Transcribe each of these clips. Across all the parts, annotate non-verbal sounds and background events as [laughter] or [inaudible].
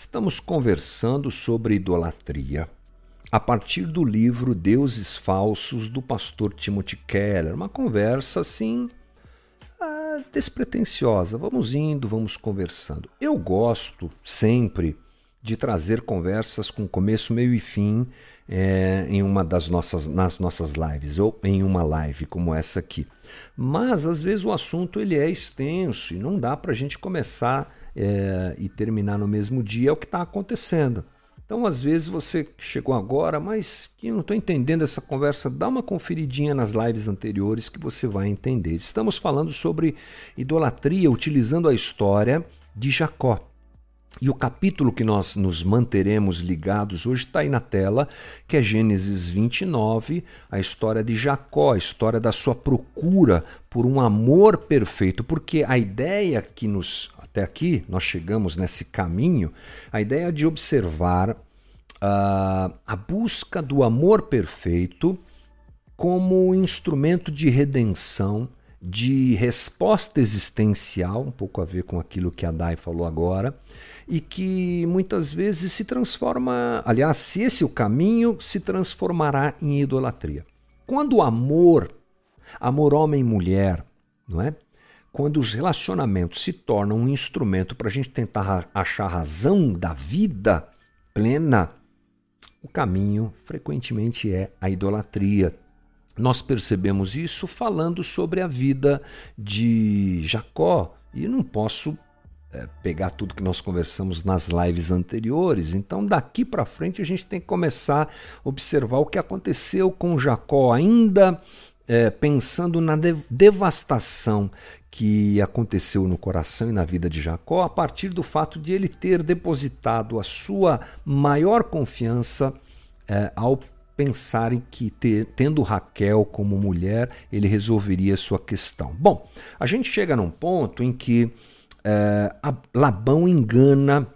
Estamos conversando sobre idolatria a partir do livro Deuses Falsos do pastor Timothy Keller. Uma conversa assim ah, despretensiosa. Vamos indo, vamos conversando. Eu gosto sempre de trazer conversas com começo, meio e fim é, em uma das nossas nas nossas lives ou em uma live como essa aqui. Mas às vezes o assunto ele é extenso e não dá para a gente começar é, e terminar no mesmo dia é o que está acontecendo. Então, às vezes você chegou agora, mas que não estou entendendo essa conversa, dá uma conferidinha nas lives anteriores que você vai entender. Estamos falando sobre idolatria utilizando a história de Jacó. E o capítulo que nós nos manteremos ligados hoje está aí na tela, que é Gênesis 29, a história de Jacó, a história da sua procura por um amor perfeito, porque a ideia que nos até aqui nós chegamos nesse caminho, a ideia de observar uh, a busca do amor perfeito como instrumento de redenção, de resposta existencial, um pouco a ver com aquilo que a Dai falou agora, e que muitas vezes se transforma, aliás, se esse é o caminho, se transformará em idolatria. Quando o amor, amor homem-mulher, não é? quando os relacionamentos se tornam um instrumento para a gente tentar achar a razão da vida plena, o caminho frequentemente é a idolatria. Nós percebemos isso falando sobre a vida de Jacó, e não posso é, pegar tudo que nós conversamos nas lives anteriores. Então, daqui para frente, a gente tem que começar a observar o que aconteceu com Jacó, ainda é, pensando na de devastação que aconteceu no coração e na vida de Jacó a partir do fato de ele ter depositado a sua maior confiança é, ao pensar em que, ter, tendo Raquel como mulher, ele resolveria sua questão. Bom, a gente chega num ponto em que é, Labão engana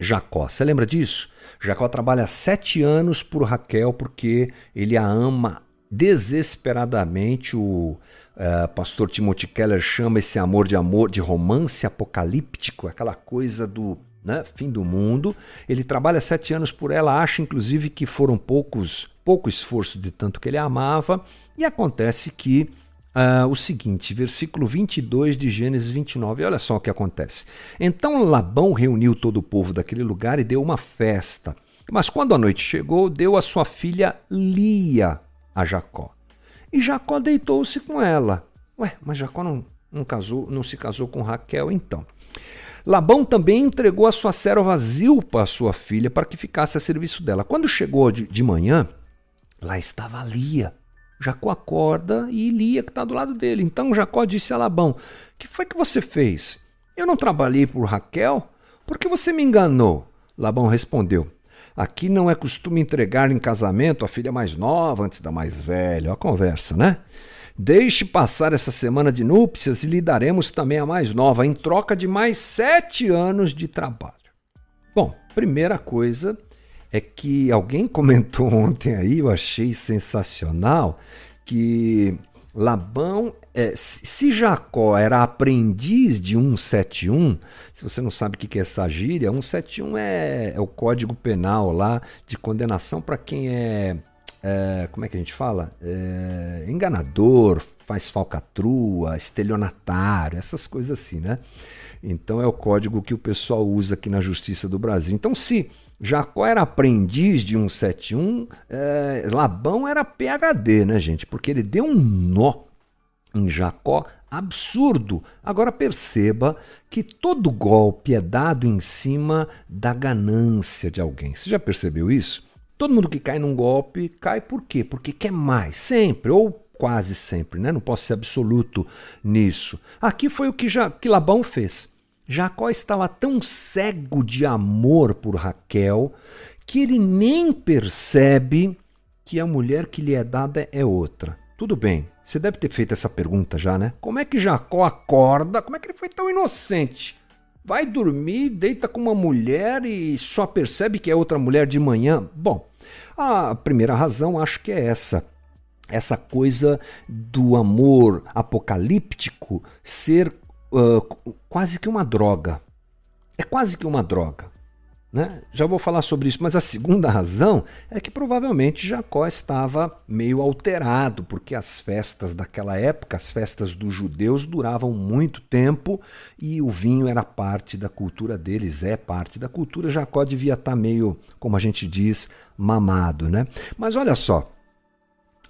Jacó. Você lembra disso? Jacó trabalha sete anos por Raquel porque ele a ama desesperadamente. O uh, pastor Timothy Keller chama esse amor de amor de romance apocalíptico, aquela coisa do né, fim do mundo. Ele trabalha sete anos por ela, acha inclusive que foram poucos, pouco esforço de tanto que ele amava. E acontece que uh, o seguinte, versículo 22 de Gênesis 29, olha só o que acontece. Então Labão reuniu todo o povo daquele lugar e deu uma festa. Mas quando a noite chegou, deu a sua filha Lia a Jacó. E Jacó deitou-se com ela. Ué, mas Jacó não, não, casou, não se casou com Raquel então. Labão também entregou a sua serva Zilpa, a sua filha, para que ficasse a serviço dela. Quando chegou de, de manhã, lá estava Lia. Jacó acorda e Lia que está do lado dele. Então Jacó disse a Labão: Que foi que você fez? Eu não trabalhei por Raquel? Por que você me enganou? Labão respondeu: Aqui não é costume entregar em casamento a filha mais nova antes da mais velha. Olha a conversa, né? Deixe passar essa semana de núpcias e lhe daremos também a mais nova, em troca de mais sete anos de trabalho. Bom, primeira coisa é que alguém [laughs] comentou ontem aí, eu achei sensacional, que Labão, é, se Jacó era aprendiz de 171, se você não sabe o que é essa gíria, 171 é, é o código penal lá de condenação para quem é, é, como é que a gente fala? É, enganador, faz falcatrua, estelionatário, essas coisas assim, né? Então é o código que o pessoal usa aqui na Justiça do Brasil. Então, se Jacó era aprendiz de 171, é, Labão era PHD, né, gente? Porque ele deu um nó em Jacó absurdo. Agora perceba que todo golpe é dado em cima da ganância de alguém. Você já percebeu isso? Todo mundo que cai num golpe cai por quê? Porque quer mais, sempre, ou quase sempre, né? Não posso ser absoluto nisso. Aqui foi o que, que Labão fez. Jacó estava tão cego de amor por Raquel que ele nem percebe que a mulher que lhe é dada é outra. Tudo bem, você deve ter feito essa pergunta já, né? Como é que Jacó acorda? Como é que ele foi tão inocente? Vai dormir, deita com uma mulher e só percebe que é outra mulher de manhã? Bom, a primeira razão acho que é essa. Essa coisa do amor apocalíptico ser uh, quase que uma droga. É quase que uma droga. Né? Já vou falar sobre isso, mas a segunda razão é que provavelmente Jacó estava meio alterado, porque as festas daquela época, as festas dos judeus, duravam muito tempo e o vinho era parte da cultura deles, é parte da cultura. Jacó devia estar meio, como a gente diz, mamado. Né? Mas olha só,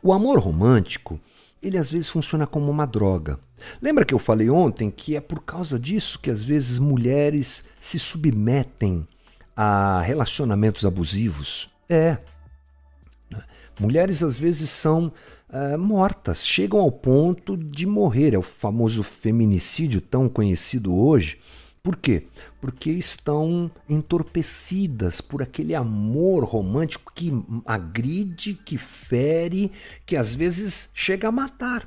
o amor romântico ele às vezes funciona como uma droga. Lembra que eu falei ontem que é por causa disso que às vezes mulheres se submetem a relacionamentos abusivos? É. Mulheres às vezes são uh, mortas, chegam ao ponto de morrer. É o famoso feminicídio tão conhecido hoje. Por quê? Porque estão entorpecidas por aquele amor romântico que agride, que fere, que às vezes chega a matar.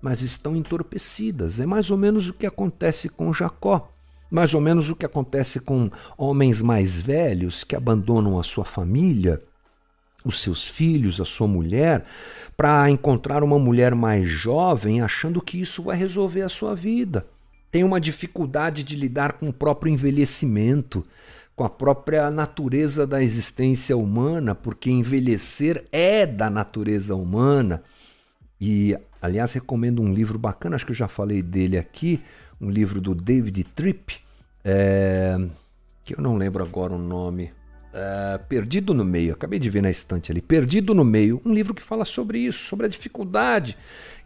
Mas estão entorpecidas. É mais ou menos o que acontece com Jacó mais ou menos o que acontece com homens mais velhos que abandonam a sua família, os seus filhos, a sua mulher, para encontrar uma mulher mais jovem, achando que isso vai resolver a sua vida. Tem uma dificuldade de lidar com o próprio envelhecimento, com a própria natureza da existência humana, porque envelhecer é da natureza humana. E, aliás, recomendo um livro bacana, acho que eu já falei dele aqui, um livro do David Tripp, é, que eu não lembro agora o nome. É, Perdido no Meio, acabei de ver na estante ali. Perdido no Meio, um livro que fala sobre isso, sobre a dificuldade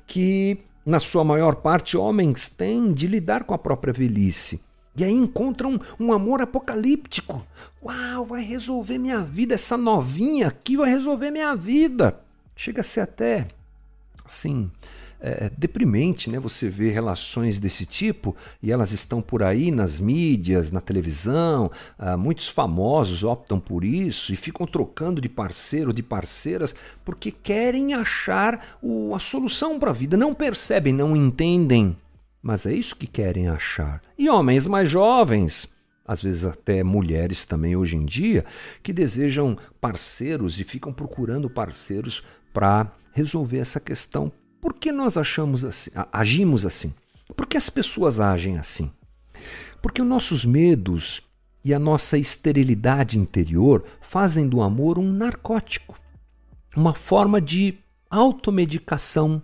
que, na sua maior parte, homens têm de lidar com a própria velhice. E aí encontram um, amor apocalíptico. Uau, vai resolver minha vida, essa novinha aqui vai resolver minha vida. Chega a ser até assim é, deprimente, né? Você vê relações desse tipo e elas estão por aí nas mídias, na televisão. Ah, muitos famosos optam por isso e ficam trocando de parceiro, de parceiras, porque querem achar o, a solução para a vida. Não percebem, não entendem, mas é isso que querem achar. E homens mais jovens às vezes até mulheres também hoje em dia, que desejam parceiros e ficam procurando parceiros para resolver essa questão por que nós achamos assim, agimos assim? Por que as pessoas agem assim? Porque os nossos medos e a nossa esterilidade interior fazem do amor um narcótico, uma forma de automedicação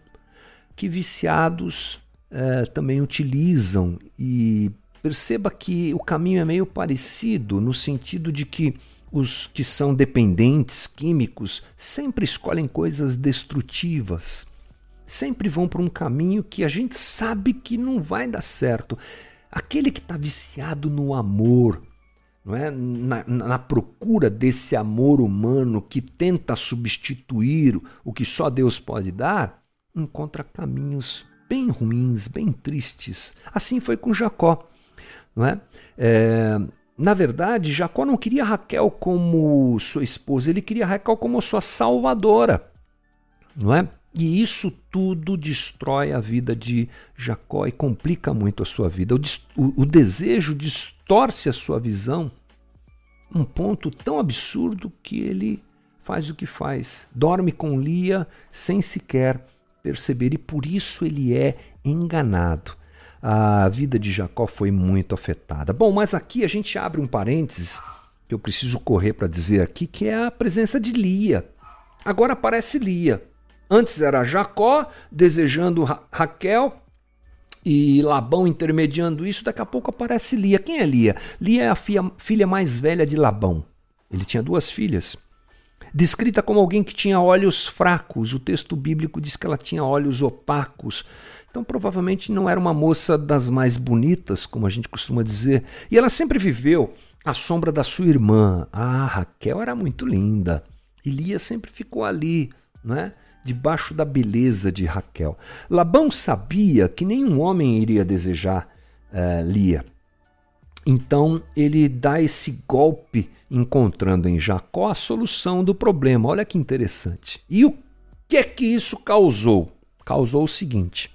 que viciados eh, também utilizam. E perceba que o caminho é meio parecido, no sentido de que os que são dependentes químicos sempre escolhem coisas destrutivas sempre vão para um caminho que a gente sabe que não vai dar certo. Aquele que está viciado no amor, não é? Na, na, procura desse amor humano que tenta substituir o que só Deus pode dar, encontra caminhos bem ruins, bem tristes. Assim foi com Jacó. Não é? é na verdade, Jacó não queria Raquel como sua esposa, ele queria Raquel como sua salvadora. Não é? E isso tudo destrói a vida de Jacó e complica muito a sua vida. O, o, o, desejo distorce a sua visão, um ponto tão absurdo que ele faz o que faz. Dorme com Lia sem sequer perceber, e por isso ele é enganado. A vida de Jacó foi muito afetada. Bom, mas aqui a gente abre um parênteses que eu preciso correr para dizer aqui, que é a presença de Lia. Agora aparece Lia. Antes era Jacó desejando Ra Raquel e Labão intermediando isso. Daqui a pouco aparece Lia. Quem é Lia? Lia é a filha, filha mais velha de Labão. Ele tinha duas filhas. Descrita como alguém que tinha olhos fracos, o texto bíblico diz que ela tinha olhos opacos. Então, provavelmente não era uma moça das mais bonitas, como a gente costuma dizer. E ela sempre viveu à sombra da sua irmã. Ah, Raquel era muito linda. E Lia sempre ficou ali, não é? Debaixo da beleza de Raquel. Labão sabia que nenhum homem iria desejar uh, Lia. Então ele dá esse golpe, encontrando em Jacó a solução do problema. Olha que interessante. E o que é que isso causou? Causou o seguinte: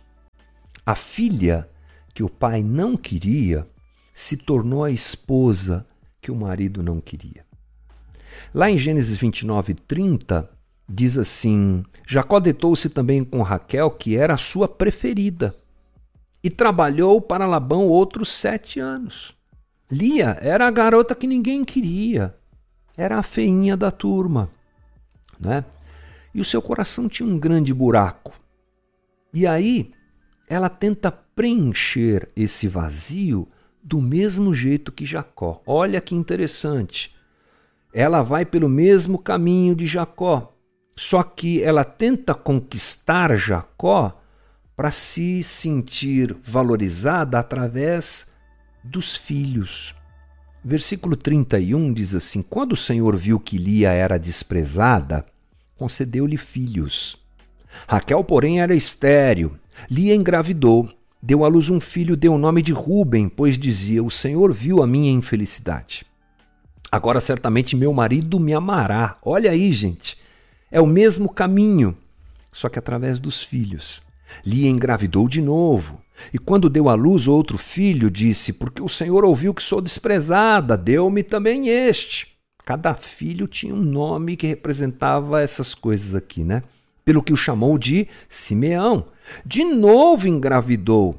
a filha que o pai não queria se tornou a esposa que o marido não queria. Lá em Gênesis 29, 30, diz assim: Jacó deitou-se também com Raquel, que era a sua preferida, e trabalhou para Labão outros sete anos. Lia era a garota que ninguém queria. Era a feinha da turma, né? E o seu coração tinha um grande buraco. E aí ela tenta preencher esse vazio do mesmo jeito que Jacó. Olha que interessante. Ela vai pelo mesmo caminho de Jacó, só que ela tenta conquistar Jacó para se sentir valorizada através dos filhos. Versículo 31 diz assim: Quando o Senhor viu que Lia era desprezada, concedeu-lhe filhos. Raquel, porém, era estéril. Lia engravidou, deu à luz um filho, deu o nome de Ruben, pois dizia: O Senhor viu a minha infelicidade. Agora certamente meu marido me amará. Olha aí, gente. É o mesmo caminho, só que através dos filhos. Lia engravidou de novo. E quando deu à luz outro filho, disse: Porque o Senhor ouviu que sou desprezada, deu-me também este. Cada filho tinha um nome que representava essas coisas aqui, né? Pelo que o chamou de Simeão. De novo engravidou.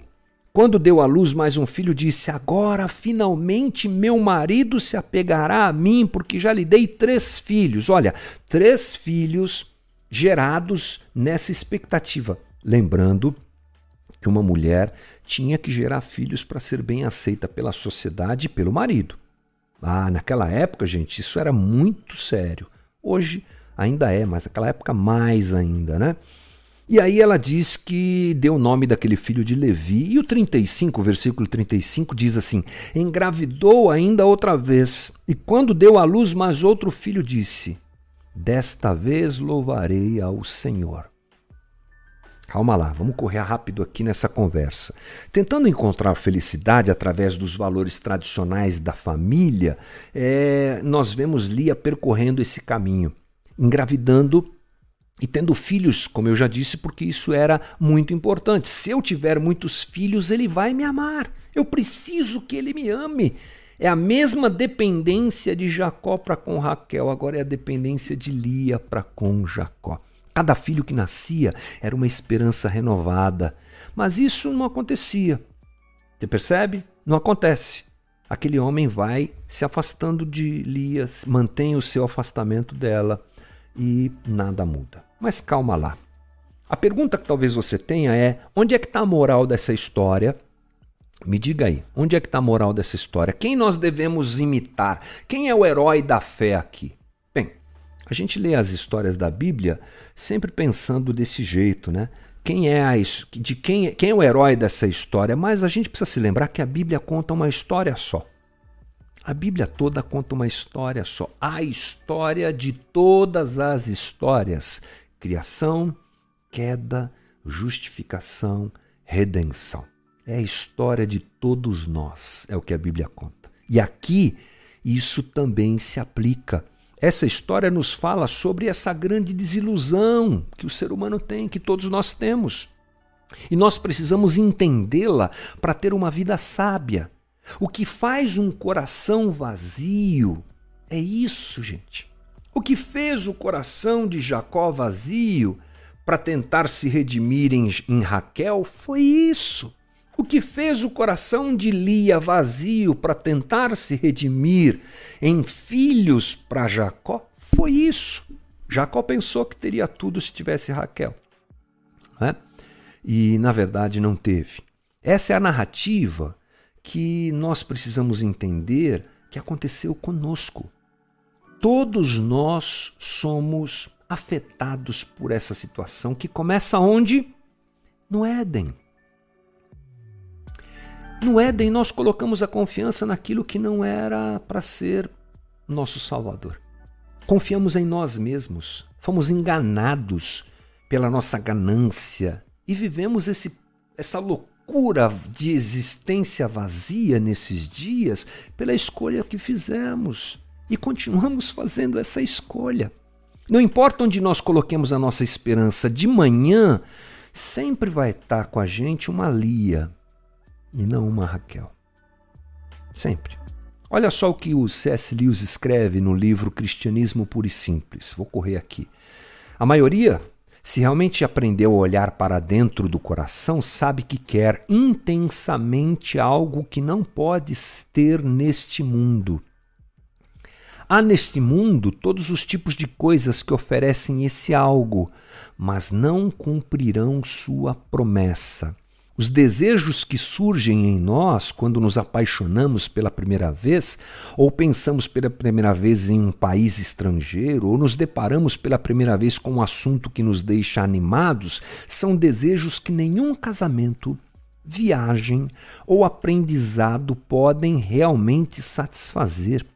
Quando deu à luz mais um filho, disse: Agora finalmente meu marido se apegará a mim, porque já lhe dei três filhos. Olha, três filhos gerados nessa expectativa. Lembrando que uma mulher tinha que gerar filhos para ser bem aceita pela sociedade e pelo marido. Ah, naquela época, gente, isso era muito sério. Hoje ainda é, mas naquela época mais ainda, né? E aí ela diz que deu o nome daquele filho de Levi. E o 35, versículo 35 diz assim: Engravidou ainda outra vez, e quando deu à luz mais outro filho, disse: Desta vez louvarei ao Senhor. Calma lá, vamos correr rápido aqui nessa conversa. Tentando encontrar felicidade através dos valores tradicionais da família, é, nós vemos Lia percorrendo esse caminho, engravidando e tendo filhos, como eu já disse, porque isso era muito importante. Se eu tiver muitos filhos, ele vai me amar. Eu preciso que ele me ame. É a mesma dependência de Jacó para com Raquel, agora é a dependência de Lia para com Jacó. Cada filho que nascia era uma esperança renovada. Mas isso não acontecia. Você percebe? Não acontece. Aquele homem vai se afastando de Lia, mantém o seu afastamento dela e nada muda. Mas calma lá. A pergunta que talvez você tenha é: onde é que está a moral dessa história? Me diga aí, onde é que está a moral dessa história? Quem nós devemos imitar? Quem é o herói da fé aqui? A gente lê as histórias da Bíblia sempre pensando desse jeito, né? Quem é a, de quem, quem é o herói dessa história? Mas a gente precisa se lembrar que a Bíblia conta uma história só. A Bíblia toda conta uma história só. A história de todas as histórias: criação, queda, justificação, redenção. É a história de todos nós, é o que a Bíblia conta. E aqui isso também se aplica essa história nos fala sobre essa grande desilusão que o ser humano tem, que todos nós temos. E nós precisamos entendê-la para ter uma vida sábia. O que faz um coração vazio é isso, gente. O que fez o coração de Jacó vazio para tentar se redimir em, em Raquel foi isso. O que fez o coração de Lia vazio para tentar se redimir em filhos para Jacó foi isso. Jacó pensou que teria tudo se tivesse Raquel. Né? E na verdade não teve. Essa é a narrativa que nós precisamos entender que aconteceu conosco. Todos nós somos afetados por essa situação que começa onde? No Éden. No Éden, nós colocamos a confiança naquilo que não era para ser nosso Salvador. Confiamos em nós mesmos, fomos enganados pela nossa ganância e vivemos esse, essa loucura de existência vazia nesses dias pela escolha que fizemos e continuamos fazendo essa escolha. Não importa onde nós coloquemos a nossa esperança, de manhã sempre vai estar com a gente uma Lia e não uma Raquel. Sempre. Olha só o que o C.S. Lewis escreve no livro Cristianismo Puro e Simples. Vou correr aqui. A maioria se realmente aprendeu a olhar para dentro do coração, sabe que quer intensamente algo que não pode ter neste mundo. Há neste mundo todos os tipos de coisas que oferecem esse algo, mas não cumprirão sua promessa. Os desejos que surgem em nós quando nos apaixonamos pela primeira vez, ou pensamos pela primeira vez em um país estrangeiro, ou nos deparamos pela primeira vez com um assunto que nos deixa animados, são desejos que nenhum casamento, viagem ou aprendizado podem realmente satisfazer.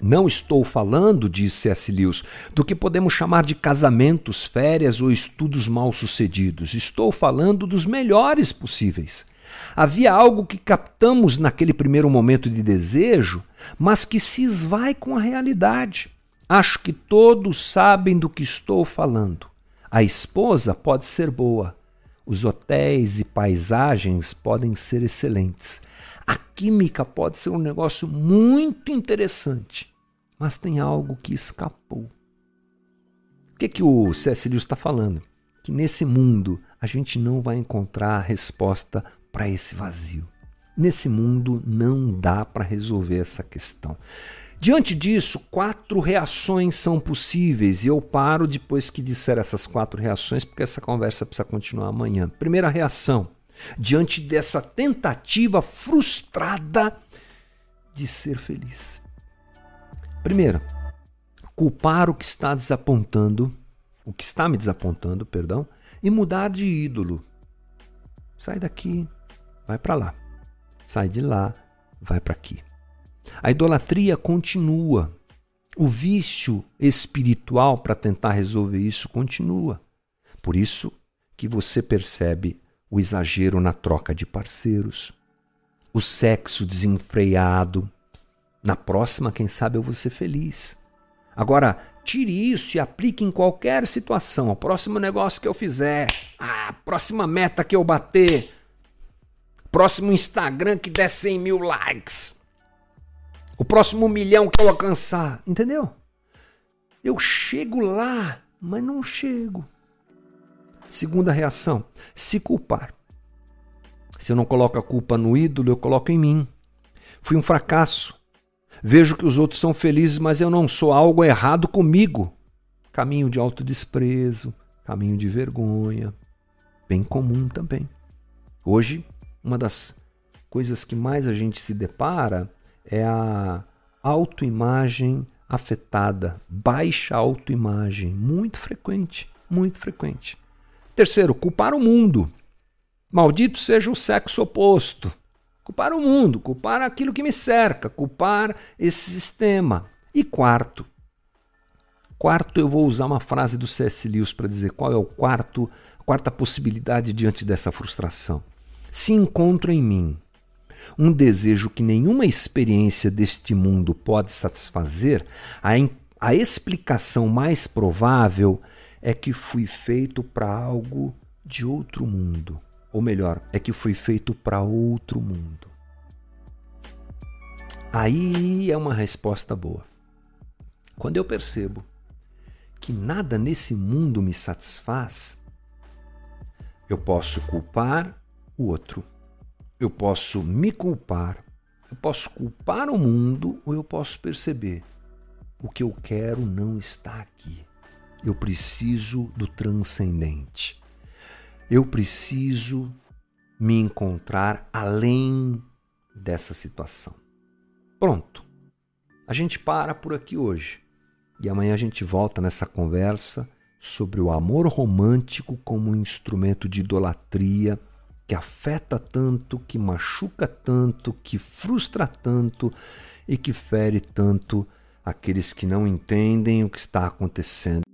Não estou falando, disse C.S. Lewis, do que podemos chamar de casamentos, férias ou estudos mal-sucedidos. Estou falando dos melhores possíveis. Havia algo que captamos naquele primeiro momento de desejo, mas que se esvai com a realidade. Acho que todos sabem do que estou falando. A esposa pode ser boa, os hotéis e paisagens podem ser excelentes, a química pode ser um negócio muito interessante, mas tem algo que escapou. O que, que o C.S. Lewis está falando? Que nesse mundo a gente não vai encontrar a resposta para esse vazio. Nesse mundo não dá para resolver essa questão. Diante disso, quatro reações são possíveis e eu paro depois que disser essas quatro reações, porque essa conversa precisa continuar amanhã. Primeira reação: diante dessa tentativa frustrada de ser feliz. Primeiro, culpar o que está desapontando, o que está me desapontando, perdão, e mudar de ídolo. Sai daqui, vai para lá. Sai de lá, vai para aqui. A idolatria continua. O vício espiritual para tentar resolver isso continua. Por isso que você percebe o exagero na troca de parceiros, o sexo desenfreado. Na próxima, quem sabe eu vou ser feliz. Agora, tire isso e aplique em qualquer situação. O próximo negócio que eu fizer, a próxima meta que eu bater, próximo Instagram que der 100 mil likes, o próximo milhão que eu alcançar, entendeu? Eu chego lá, mas não chego. Segunda reação, se culpar. Se eu não coloco a culpa no ídolo, eu coloco em mim. Fui um fracasso. Vejo que os outros são felizes, mas eu não sou algo errado comigo. Caminho de autodesprezo, caminho de vergonha, bem comum também. Hoje, uma das coisas que mais a gente se depara é a autoimagem afetada, baixa autoimagem, muito frequente, muito frequente. Terceiro, culpar o mundo. Maldito seja o sexo oposto. Culpar o mundo, culpar aquilo que me cerca, culpar esse sistema. E quarto, quarto eu vou usar uma frase do C.S. Lewis para dizer qual é o quarto, a quarta possibilidade diante dessa frustração. Se encontro em mim um desejo que nenhuma experiência deste mundo pode satisfazer, a, a explicação mais provável é que fui feito para algo de outro mundo. Ou melhor, é que fui feito para outro mundo. Aí é uma resposta boa. Quando eu percebo que nada nesse mundo me satisfaz, eu posso culpar o outro. Eu posso me culpar, eu posso culpar o mundo ou eu posso perceber o que eu quero não está aqui. Eu preciso do transcendente. Eu preciso me encontrar além dessa situação. Pronto. A gente para por aqui hoje. E amanhã a gente volta nessa conversa sobre o amor romântico como um instrumento de idolatria que afeta tanto, que machuca tanto, que frustra tanto e que fere tanto aqueles que não entendem o que está acontecendo